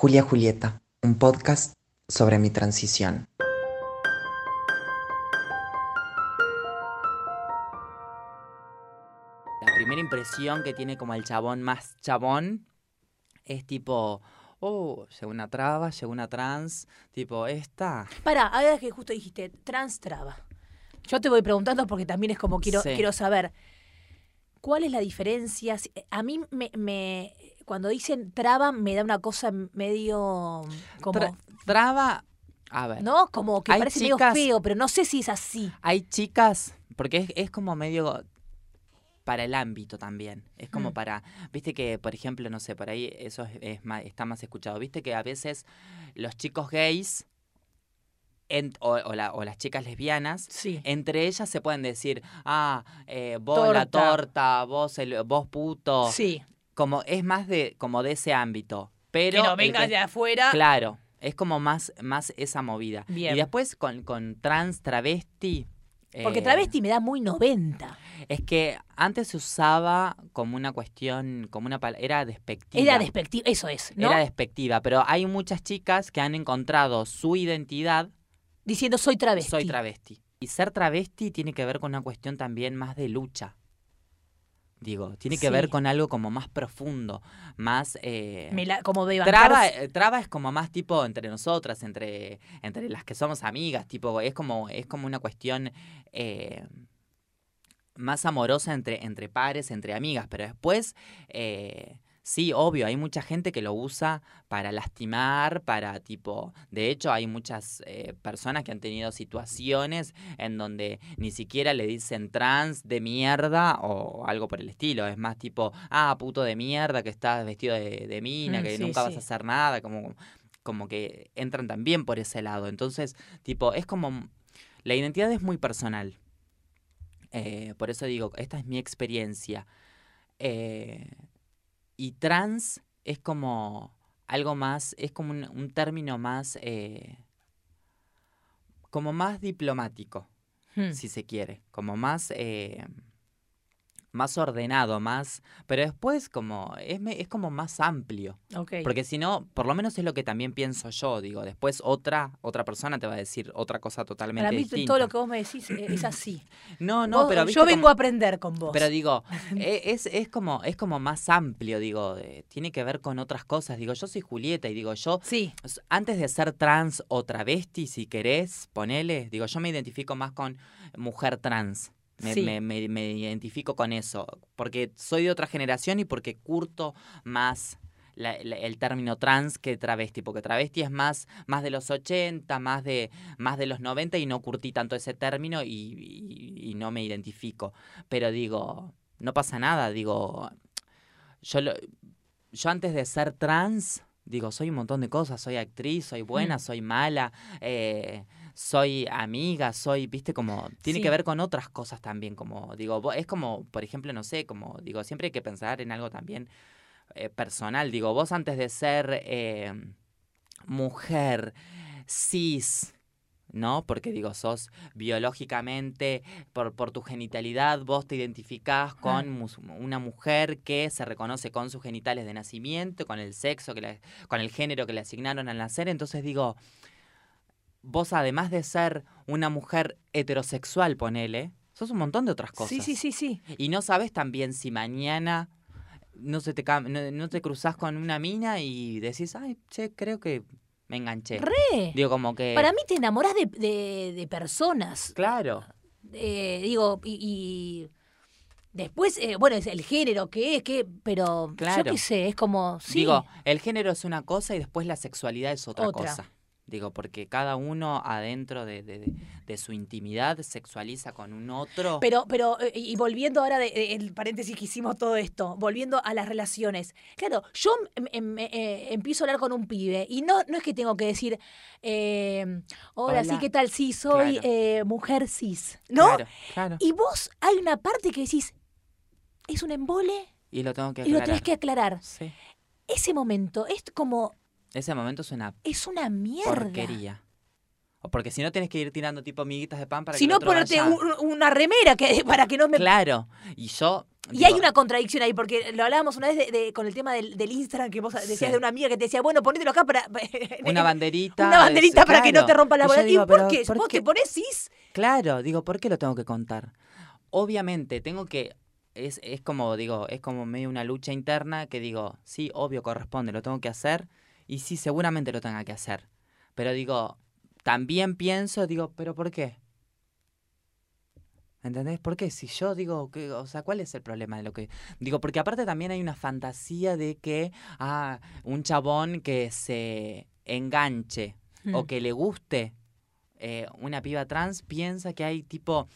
Julia Julieta, un podcast sobre mi transición. La primera impresión que tiene como el chabón más chabón es tipo, oh, llegó una traba, llegó una trans, tipo, esta. Para, ahora que justo dijiste, trans traba. Yo te voy preguntando porque también es como quiero, Sí. quiero saber. ¿Cuál es la diferencia? Si- A mí me, me- cuando dicen traba me da una cosa medio como Tra- traba, a ver, ¿no? Como que parece chicas- medio feo, pero no sé si es así. hay chicas, porque es, es como medio para el ámbito también. Es como Mm. para, viste que, por ejemplo, no sé, por ahí eso es, es está más escuchado. Viste que a veces los chicos gays en- o, o la- o las chicas lesbianas Sí. entre ellas se pueden decir, ah, eh, vos la Torta. vos el, vos puto, Sí. como es más de como de ese ámbito. Pero Que no el vengas que- de afuera. Claro, es como más, más esa movida. Bien. Y después con, con trans, travesti. Porque eh, travesti me da muy 90. Es que antes se usaba como una cuestión, como una palabra, era despectiva. Era despectivo, eso es, ¿no? Era despectiva, pero hay muchas chicas que han encontrado su identidad, Diciendo soy travesti. soy travesti. Y ser travesti tiene que ver con una cuestión también más de lucha. Digo, tiene que ver con algo como más profundo, más... eh, la- como de Traba, eh, traba es como más tipo entre nosotras, entre, entre las que somos amigas, tipo, es como, es como una cuestión eh, más amorosa entre, entre pares, entre amigas, pero después, eh, sí, obvio, hay mucha gente que lo usa para lastimar, para tipo, de hecho hay muchas eh, personas que han tenido situaciones en donde ni siquiera le dicen trans de mierda o algo por el estilo, es más tipo, ah, puto de mierda, que estás vestido de, de mina, Mm, que sí, nunca vas a hacer nada, como, como que entran también por ese lado. Entonces, tipo, es como, la identidad es muy personal. Eh, por eso digo, esta es mi experiencia. Eh, y trans es como algo más, es como un, un término más, eh, como más diplomático, Hmm. si se quiere, como más, eh, más ordenado, más, pero después como, es, es como más amplio. Porque si no, por lo menos es lo que también pienso yo, digo, después otra, otra persona te va a decir otra cosa totalmente Para mí distinta. todo lo que vos me decís eh, es así. No, no, Vos- pero yo vengo como- a aprender con vos. Pero digo, e- es, es como, es como más amplio, digo, de- tiene que ver con otras cosas. Digo, yo soy Julieta y digo, yo, sí. antes de ser trans o travesti, si querés, ponele, digo, yo me identifico más con mujer trans. Me, Sí. me- me- me identifico con eso, porque soy de otra generación y porque curto más la- la- el término trans que travesti, porque travesti es más, más de los 80, más de, más de los 90 y no curtí tanto ese término y, y- y no me identifico. Pero digo, no pasa nada, digo, yo, lo- yo antes de ser trans, digo, soy un montón de cosas, soy actriz, soy buena, Mm. soy mala, eh, soy amiga, soy, viste, como, tiene Sí. que ver con otras cosas también, como, digo, es como, por ejemplo, no sé, como, digo, siempre hay que pensar en algo también eh, personal, digo, vos antes de ser eh, mujer, cis, ¿no? Porque digo, sos biológicamente, por, por tu genitalidad, vos te identificás con una mujer que se reconoce con sus genitales de nacimiento, con el sexo, que con el género que le asignaron al nacer. Entonces digo, vos además de ser una mujer heterosexual, ponele, sos un montón de otras cosas. Sí, sí, sí, sí. Y no sabes también si mañana no se te no, no te cruzás con una mina y decís, ay, che, creo que me enganché. Re. Digo, como que. Para mí te enamorás de, de- de personas. Claro. Eh, digo, y, y después, eh, bueno, es el género que es, que, pero Claro. yo qué sé, es como, sí, Digo, el género es una cosa y después la sexualidad es otra, Otra. cosa. Digo, porque cada uno adentro de, de- de- su intimidad sexualiza con un otro. Pero, pero, eh, y volviendo ahora de, de- el paréntesis que hicimos todo esto, volviendo a las relaciones. Claro, yo em- em- eh, empiezo a hablar con un pibe y no, no es que tengo que decir, eh, hola, sí. ¿qué tal? Sí, soy Claro. eh, mujer cis, ¿no? Claro, claro. Y vos hay una parte que decís, es un embole Y lo tengo que y lo tenés que aclarar. Sí. Ese momento es como, Ese momento es una es una mierda. porquería. O porque si no tienes que ir tirando tipo miguitas de pan para Si que no, ponerte un- una remera que, para que no me... Claro. Y yo, Y hay una contradicción ahí, porque lo hablábamos una vez de- de- con el tema del, del Instagram que vos decías Sí. de una amiga que te decía, bueno, ponételo acá para. Una banderita. Una banderita es- para que no te rompa la bola. ¿Y digo, por qué? ¿por ¿Vos qué? te pones cis? Claro, digo, ¿por qué lo tengo que contar? Obviamente, tengo que. Es, es como, digo, es como medio una lucha interna que digo, sí, obvio, corresponde, lo tengo que hacer. Y sí, seguramente lo tenga que hacer. Pero digo, también pienso, digo, ¿pero por qué? ¿Entendés? ¿Por qué? Si yo digo, que, o sea, ¿cuál es el problema de lo que... Digo, porque aparte también hay una fantasía de que, ah, un chabón que se enganche o Mm. que le guste eh, una piba trans piensa que hay tipo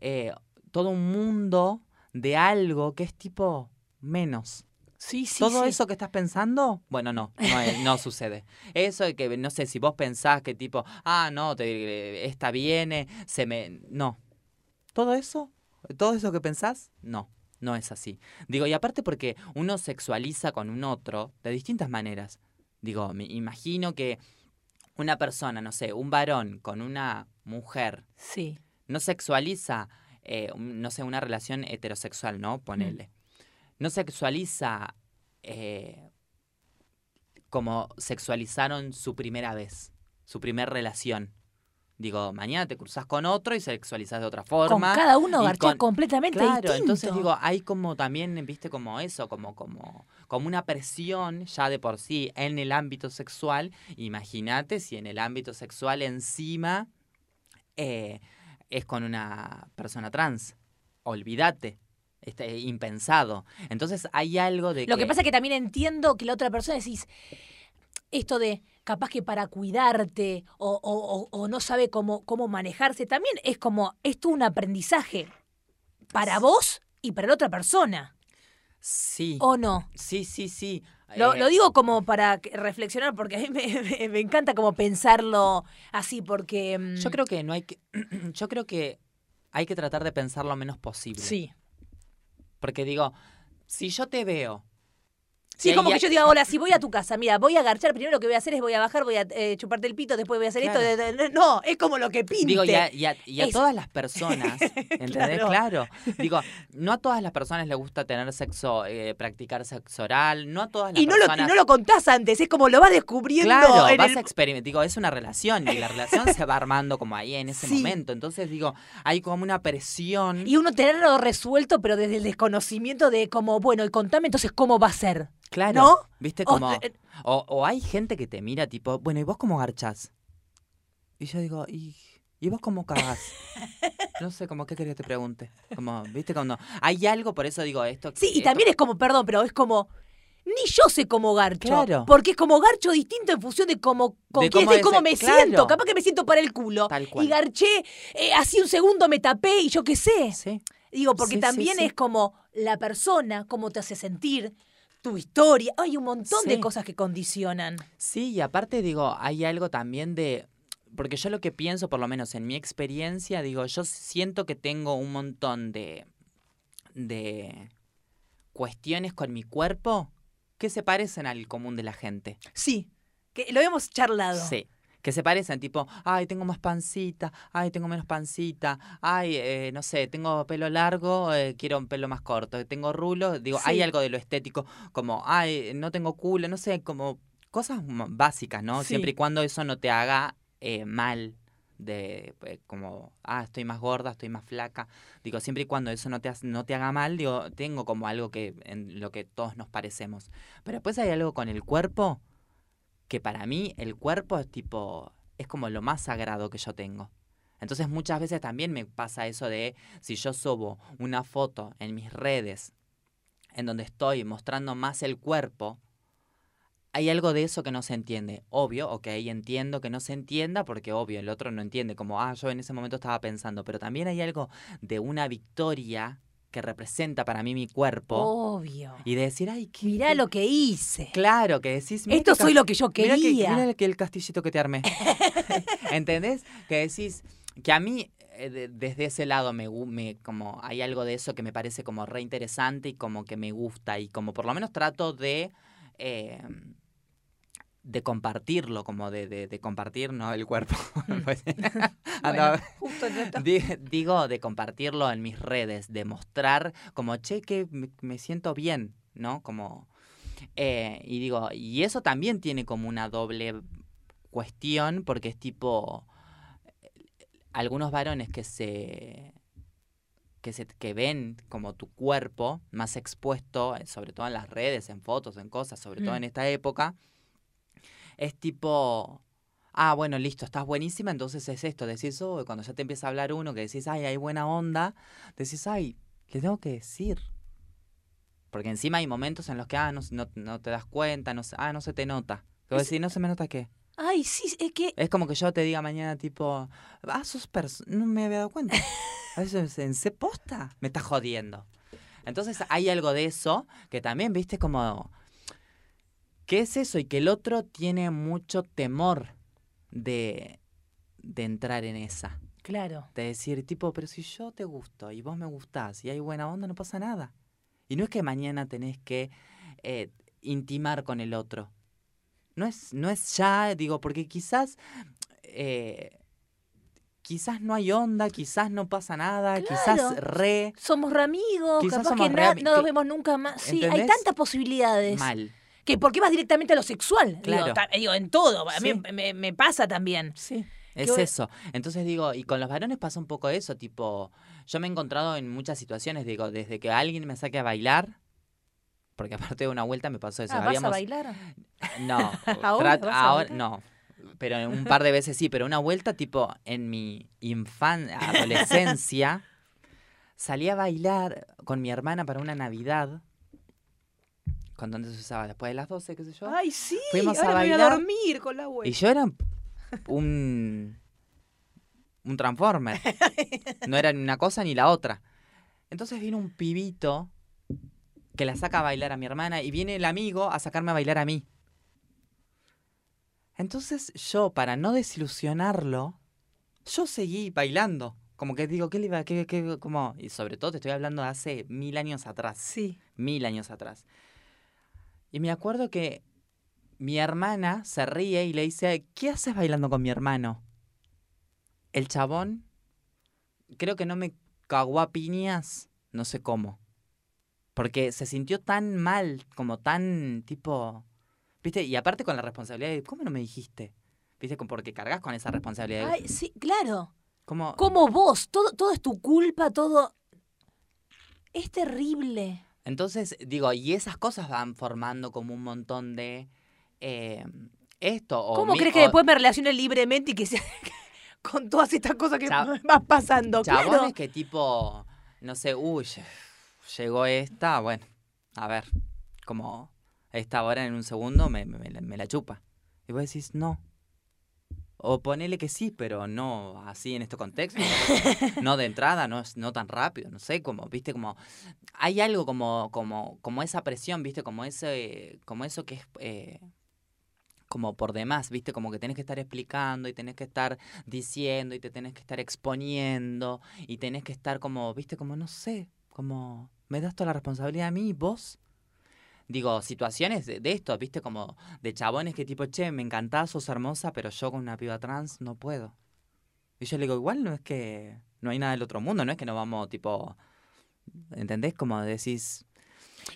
eh, todo un mundo de algo que es tipo menos. Sí, sí. todo sí. eso que estás pensando, bueno, no, no, es- no sucede. Eso de que, no sé, si vos pensás que tipo, ah, no, te, esta viene, se me... No. Todo eso, todo eso que pensás, no. No es así. Digo, y aparte porque uno sexualiza con un otro de distintas maneras. Digo, me imagino que una persona, no sé, un varón con una mujer, Sí. no sexualiza, eh, no sé, una relación heterosexual, ¿no? Ponele. No sexualiza eh, como sexualizaron su primera vez, su primera relación. Digo, mañana te cruzas con otro y sexualizas de otra Con forma. cada uno garchás con- completamente Claro, distinto. entonces digo, hay como también, viste, como eso, como, como, como una presión ya de por sí en el ámbito sexual. Imagínate si en el ámbito sexual encima eh, es con una persona trans. Olvídate. Este, impensado. Entonces hay algo de Lo que... que pasa es que también entiendo que la otra persona decís, esto de capaz que para cuidarte o, o- o- o no sabe cómo, cómo manejarse, también es como, es todo un aprendizaje para vos y para la otra persona, Sí, ¿o no? sí, sí, sí. Lo, Eh, lo digo como para reflexionar, porque a mí me, me- me encanta como pensarlo así, porque... mm, Yo creo que no hay que... yo creo que hay que tratar de pensar lo menos posible. Sí. Porque digo, si yo te veo... Sí, es como que yo diga, hola, si voy a tu casa, mira, voy a agarchar, primero lo que voy a hacer es voy a bajar, voy a eh, chuparte el pito, después voy a hacer Claro. esto. de- de- No, es como lo que pinte. Digo, y a, y a- y a Es- todas las personas, ¿entendés? Claro. Claro. Digo, no a todas las personas les gusta tener sexo, eh, practicar sexo oral, no a todas las Y no, lo, y personas... no lo contás antes, es como lo vas descubriendo Claro, en vas el- a experimentar. Digo, es una relación y la relación se va armando como ahí en ese Sí. momento. Entonces, digo, hay como una presión. Y uno tenerlo resuelto, pero desde el desconocimiento de como, bueno, y contame entonces cómo va a ser. Claro. ¿No? ¿Viste? Como. O, o hay gente que te mira tipo, bueno, ¿y vos cómo garchás? Y yo digo, ¿y, ¿y vos cómo cagás? No sé, como qué querés que te pregunte. Como, ¿viste? Cuando hay algo, por eso digo esto. Sí, y también es como, perdón, pero es como. Ni yo sé cómo garcho. Claro. Porque es como garcho distinto en función de cómo, con De quién cómo me claro. siento. Capaz que me siento para el culo. Tal cual. Y garché, eh, así un segundo me tapé y yo qué sé. Sí. Digo, porque sí, también sí. es como la persona, cómo te hace sentir, tu historia. Hay un montón de cosas que condicionan. Sí, y aparte digo, hay algo también de... Porque yo lo que pienso, por lo menos en mi experiencia, digo, yo siento que tengo un montón de... de cuestiones con mi cuerpo que se parecen al común de la gente. Sí, que lo hemos charlado. Sí. Que se parecen, tipo, ay, tengo más pancita, ay, tengo menos pancita, ay, eh, no sé, tengo pelo largo, eh, quiero un pelo más corto, tengo rulo, digo, hay algo de lo estético, como, ay, no tengo culo, no sé, como cosas básicas, ¿no? Sí. Siempre y cuando eso no te haga eh, mal, de eh, como, ah, estoy más gorda, estoy más flaca, digo, siempre y cuando eso no te, no te haga mal, digo, tengo como algo que en lo que todos nos parecemos. Pero después hay algo con el cuerpo que para mí el cuerpo es tipo, es como lo más sagrado que yo tengo. Entonces muchas veces también me pasa eso de si yo subo una foto en mis redes en donde estoy mostrando más el cuerpo, hay algo de eso que no se entiende. Obvio, ok, entiendo que no se entienda porque obvio, el otro no entiende, como, ah, yo en ese momento estaba pensando, pero también hay algo de una victoria que representa para mí mi cuerpo Obvio. y de decir, ay, qué... Mirá lo que hice. Claro, que decís, "Mirá Esto soy lo que yo Mira que, quería. mira que el castillito que te armé. ¿Entendés? Que decís que a mí eh, de- desde ese lado me como hay algo de eso que me parece como re interesante y como que me gusta y como por lo menos trato de eh, de compartirlo, como de, de, de compartir, no el cuerpo. Pues, Bueno, justo en esto. Di- digo de compartirlo en mis redes, de mostrar como, che, que me, me siento bien, ¿no? Como, eh, y digo, y eso también tiene como una doble cuestión, porque es tipo, algunos varones que se, que se, que ven como tu cuerpo más expuesto, eh, sobre todo en las redes, en fotos, en cosas, sobre todo Mm. en esta época, es tipo, ah, bueno, listo, estás buenísima, entonces es esto, decís, oh, cuando ya te empieza a hablar uno que decís, ay, hay buena onda, decís, ay, le tengo que decir. Porque encima hay momentos en los que, ah, no, no, no te das cuenta, no, ah, no se te nota. Que vos decís, no se me nota qué. Ay, sí, es que Es como que yo te diga mañana, tipo, ah, sos perso- no me había dado cuenta. A veces en ¿se posta? Me estás jodiendo. Entonces hay algo de eso que también, viste, como, ¿qué es eso? Y que el otro tiene mucho temor de, de entrar en esa. Claro. De decir, tipo, pero si yo te gusto y vos me gustás y hay buena onda, no pasa nada. Y no es que mañana tenés que eh, intimar con el otro. No es, no es ya, digo, porque quizás, eh, quizás no hay onda, quizás no pasa nada, Claro. quizás re Somos re amigos, Quizás capaz somos que re no nos vemos nunca más. Sí, hay tantas posibilidades. mal. Que ¿Por qué vas directamente a lo sexual? Digo, Claro. ta- digo, en todo. A mí Sí. me, me pasa también. Sí. Es eso. Entonces digo, y con los varones pasa un poco eso, tipo, yo me he encontrado en muchas situaciones, digo, desde que alguien me saque a bailar, porque aparte de una vuelta me pasó eso. Ah, ¿Vas a habíamos- bailar? No, ¿Ahora trat- vas a ahora bailar? no. Pero un par de veces sí, pero una vuelta tipo en mi infan adolescencia salí a bailar con mi hermana para una Navidad. Cuando antes se usaba después de las 12, qué sé yo. Ay, sí. Fuimos a me voy a bailar dormir con la abuela. Y yo era un un transformer. No era ni una cosa ni la otra. Entonces vino un pibito que la saca a bailar a mi hermana y viene el amigo a sacarme a bailar a mí. Entonces yo, para no desilusionarlo, yo seguí bailando. Como que digo, ¿qué le iba? ¿Qué, qué, cómo? Y sobre todo te estoy hablando de hace mil años atrás. Sí. Mil años atrás. Y me acuerdo que mi hermana se ríe y le dice, ¿qué haces bailando con mi hermano? El chabón, creo que no me cagó a piñas, no sé cómo. Porque se sintió tan mal, como tan tipo... ¿Viste? Y aparte con la responsabilidad de, ¿cómo no me dijiste? ¿Viste? Porque cargas con esa responsabilidad. Ay, sí, claro. como, Como vos, todo, todo es tu culpa, todo. Es terrible. Entonces, digo, y esas cosas van formando como un montón de... eh, esto o ¿Cómo mi- crees que o después me relacione libremente y que sea con todas estas cosas que van pasando? chabones Claro. que tipo, no sé, uy, llegó esta, bueno, a ver, como esta hora en un segundo me la chupa. Y vos decís, no. O ponele que sí, pero no así en este contexto. no de entrada, no, no tan rápido, no sé, como, viste, como... Hay algo como, como, como esa presión, viste, como ese, como eso que es... eh, como por demás, viste, como que tenés que estar explicando y tenés que estar diciendo y te tenés que estar exponiendo y tenés que estar como, viste, como no sé, como me das toda la responsabilidad a mí, vos. Digo, situaciones de, de esto, viste, como de chabones que tipo, che, me encantás, sos hermosa, pero yo con una piba trans no puedo. Y yo le digo, igual no es que no hay nada del otro mundo, no es que no vamos, tipo, ¿entendés? Como decís,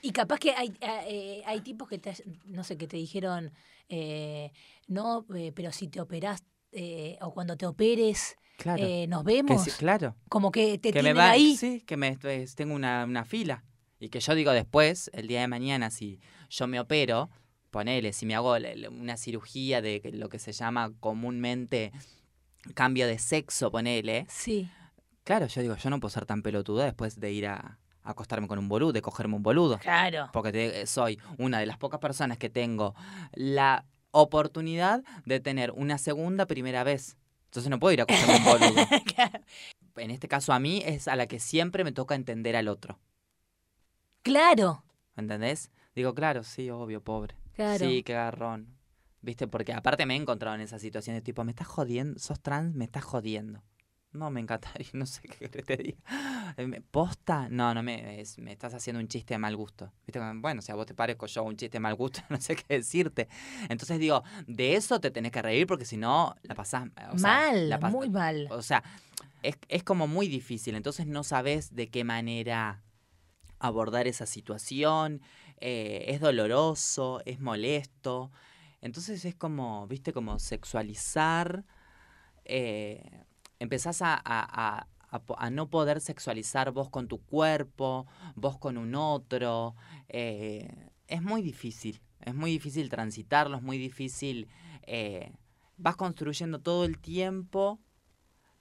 Y capaz que hay, eh, hay tipos que, te, no sé, que te dijeron, eh, no, eh, pero si te operás eh, o cuando te operes, claro, eh, nos que vemos. sí, claro. Como que te que me va, ahí. sí, que me pues, tengo una, una fila. Y que yo digo después, el día de mañana, si yo me opero, ponele, si me hago una cirugía de lo que se llama comúnmente cambio de sexo, ponele. Sí. Claro, yo digo, yo no puedo ser tan pelotuda después de ir a, a acostarme con un boludo, de cogerme un boludo. Claro. Porque te- soy una de las pocas personas que tengo la oportunidad de tener una segunda primera vez. Entonces no puedo ir a cogerme un boludo. En este caso a mí es a la que siempre me toca entender al otro. Claro. ¿Entendés? Digo, claro, sí, obvio, pobre. Claro. Sí, qué garrón. ¿Viste? Porque aparte me he encontrado en esas situaciones tipo, me estás jodiendo, sos trans, me estás jodiendo. No, me encantaría, no sé qué te diga. Eh, ¿Posta? No, no me, es- me estás haciendo un chiste de mal gusto. ¿Viste? Bueno, si a vos te parezco yo un chiste de mal gusto, no sé qué decirte. Entonces digo, de eso te tenés que reír porque si no, la pasás o sea, mal, la pas- muy mal. O sea, es, es como muy difícil. Entonces no sabes de qué manera abordar esa situación. eh, es doloroso, es molesto. Entonces es como, viste, como sexualizar. eh, empezás a, a- a- no poder sexualizar vos con tu cuerpo, vos con un otro. eh, es muy difícil. Es muy difícil transitarlo, es muy difícil. eh, vas construyendo todo el tiempo.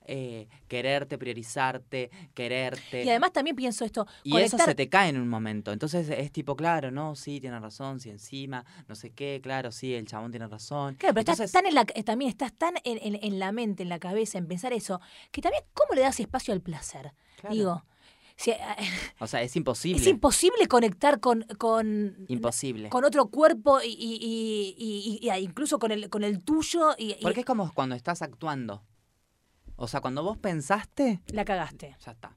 Eh, quererte, priorizarte, quererte. Y además también pienso esto, Y conectar, eso se te cae en un momento. Entonces es tipo, claro, no, sí, tiene razón, sí, encima, no sé qué, claro, sí, el chabón tiene razón. Claro, pero estás tan en la, eh, también estás tan en, en- en la mente, en la cabeza, en pensar eso, que también, ¿cómo le das espacio al placer? Claro. Digo, si, eh, O sea, es imposible. es imposible conectar con, con, imposible. con otro cuerpo y, y- y- y- y incluso con el, con el tuyo Porque es como cuando estás actuando. O sea, cuando vos pensaste, la cagaste. ya está.